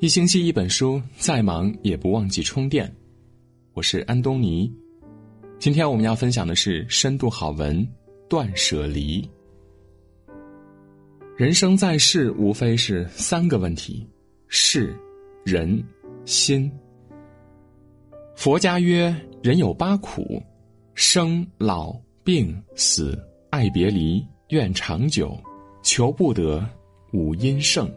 一星期一本书，再忙也不忘记充电。我是安东尼，今天我们要分享的是深度好文《断舍离》。人生在世，无非是三个问题：事、人、心。佛家曰：人有八苦，生、老、病、死、爱别离、愿长久、求不得、五阴盛。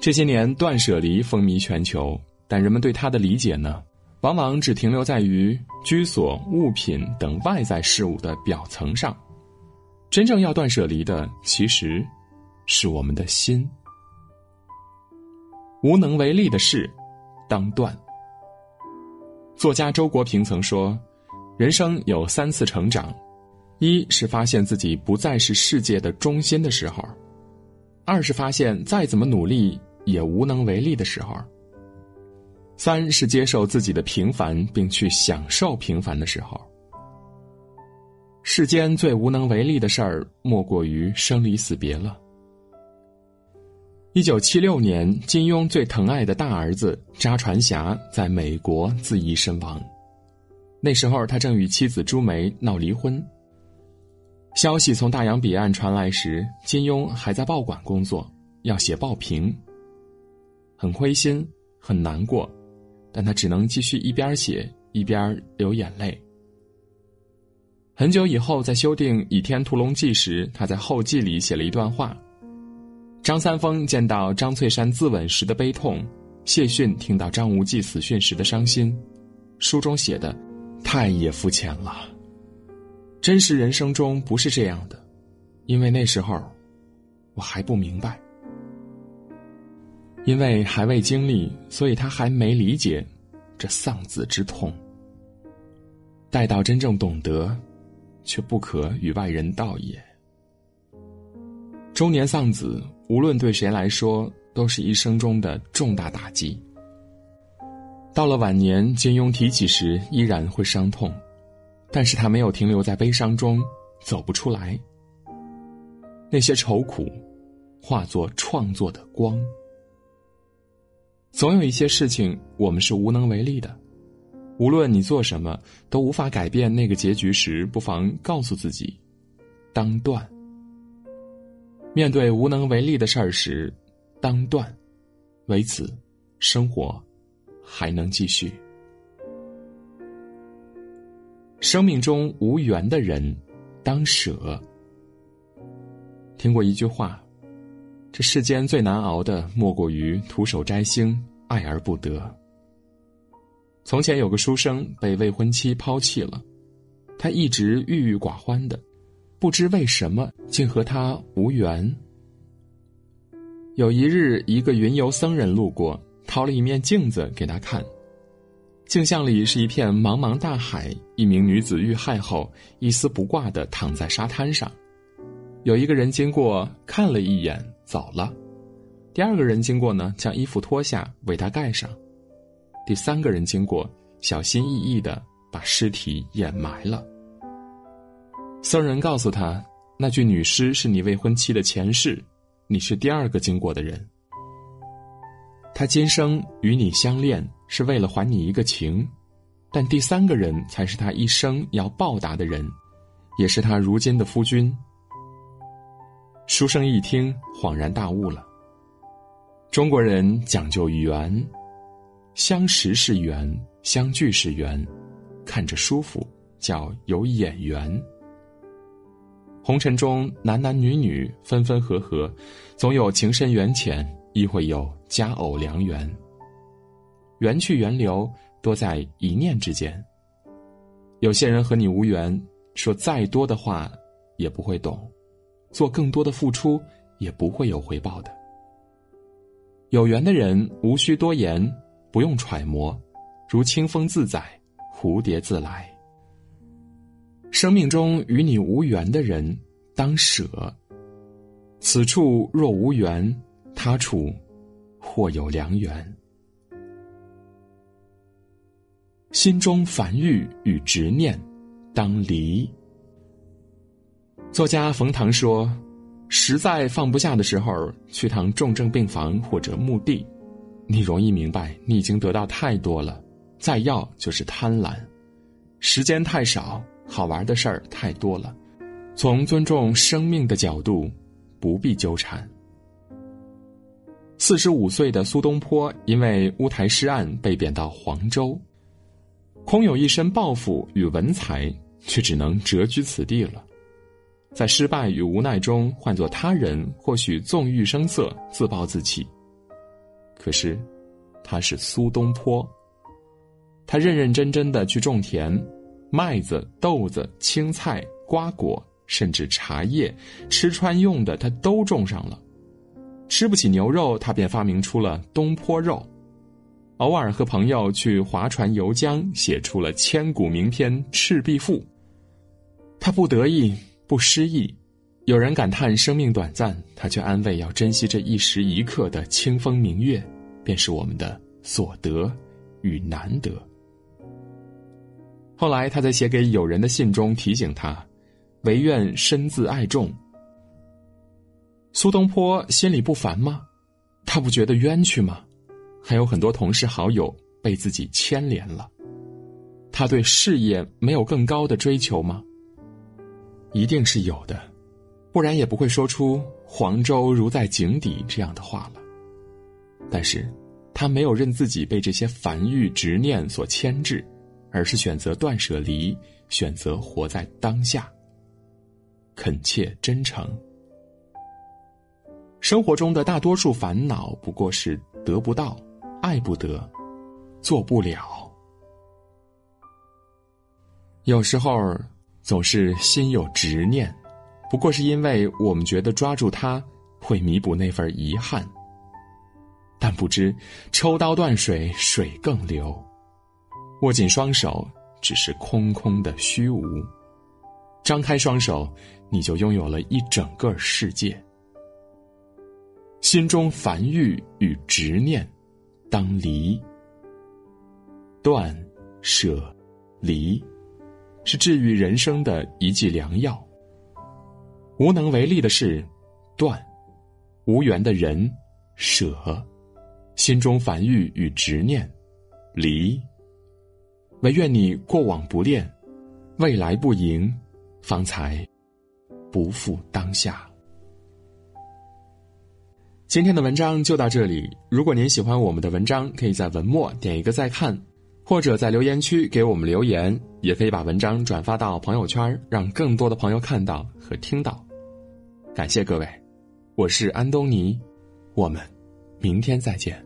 这些年，断舍离风靡全球，但人们对它的理解呢，往往只停留在于居所、物品等外在事物的表层上。真正要断舍离的，其实是我们的心。无能为力的事，当断。作家周国平曾说：“人生有三次成长，一是发现自己不再是世界的中心的时候；二是发现再怎么努力。”也无能为力的时候。三是接受自己的平凡，并去享受平凡的时候。世间最无能为力的事儿，莫过于生离死别了。一九七六年，金庸最疼爱的大儿子查传侠在美国自缢身亡。那时候，他正与妻子朱梅闹离婚。消息从大洋彼岸传来时，金庸还在报馆工作，要写报评。很灰心，很难过，但他只能继续一边写一边流眼泪。很久以后，在修订《倚天屠龙记》时，他在后记里写了一段话：张三丰见到张翠山自刎时的悲痛，谢逊听到张无忌死讯时的伤心。书中写的太也肤浅了，真实人生中不是这样的，因为那时候我还不明白。因为还未经历，所以他还没理解这丧子之痛。待到真正懂得，却不可与外人道也。中年丧子，无论对谁来说，都是一生中的重大打击。到了晚年，金庸提起时依然会伤痛，但是他没有停留在悲伤中，走不出来。那些愁苦，化作创作的光。总有一些事情我们是无能为力的，无论你做什么都无法改变那个结局时，不妨告诉自己：当断。面对无能为力的事儿时，当断，为此，生活还能继续。生命中无缘的人，当舍。听过一句话。这世间最难熬的，莫过于徒手摘星，爱而不得。从前有个书生被未婚妻抛弃了，他一直郁郁寡欢的，不知为什么竟和他无缘。有一日，一个云游僧人路过，掏了一面镜子给他看，镜像里是一片茫茫大海，一名女子遇害后一丝不挂的躺在沙滩上，有一个人经过看了一眼。走了，第二个人经过呢，将衣服脱下为他盖上；第三个人经过，小心翼翼的把尸体掩埋了。僧人告诉他，那具女尸是你未婚妻的前世，你是第二个经过的人。他今生与你相恋是为了还你一个情，但第三个人才是他一生要报答的人，也是他如今的夫君。书生一听，恍然大悟了。中国人讲究缘，相识是缘，相聚是缘，看着舒服叫有眼缘。红尘中男男女女分分合合，总有情深缘浅，亦会有佳偶良缘。缘去缘留，多在一念之间。有些人和你无缘，说再多的话，也不会懂。做更多的付出，也不会有回报的。有缘的人无需多言，不用揣摩，如清风自在，蝴蝶自来。生命中与你无缘的人，当舍。此处若无缘，他处或有良缘。心中烦欲与执念，当离。作家冯唐说：“实在放不下的时候，去趟重症病房或者墓地，你容易明白，你已经得到太多了，再要就是贪婪。时间太少，好玩的事儿太多了。从尊重生命的角度，不必纠缠。四十五岁的苏东坡因为乌台诗案被贬到黄州，空有一身抱负与文才，却只能谪居此地了。在失败与无奈中，换做他人或许纵欲声色、自暴自弃。可是，他是苏东坡。他认认真真的去种田，麦子、豆子、青菜、瓜果，甚至茶叶，吃穿用的他都种上了。吃不起牛肉，他便发明出了东坡肉；偶尔和朋友去划船游江，写出了千古名篇《赤壁赋》。他不得意，不失意。有人感叹生命短暂，他却安慰要珍惜这一时一刻的清风明月，便是我们的所得与难得。后来他在写给友人的信中提醒他：“唯愿身自爱众。”苏东坡心里不烦吗？他不觉得冤屈吗？还有很多同事好友被自己牵连了，他对事业没有更高的追求吗？一定是有的，不然也不会说出“黄州如在井底”这样的话了。但是，他没有任自己被这些繁欲执念所牵制，而是选择断舍离，选择活在当下，恳切真诚。生活中的大多数烦恼，不过是得不到、爱不得、做不了。有时候总是心有执念，不过是因为我们觉得抓住它会弥补那份遗憾。但不知抽刀断水，水更流；握紧双手，只是空空的虚无；张开双手，你就拥有了一整个世界。心中烦欲与执念，当离。断、舍、离，是治愈人生的一剂良药。无能为力的事，断；无缘的人，舍。心中烦欲与执念，离。唯愿你过往不恋，未来不迎，方才不负当下。今天的文章就到这里。如果您喜欢我们的文章，可以在文末点一个再看，或者在留言区给我们留言，也可以把文章转发到朋友圈，让更多的朋友看到和听到。感谢各位，我是安东尼，我们明天再见。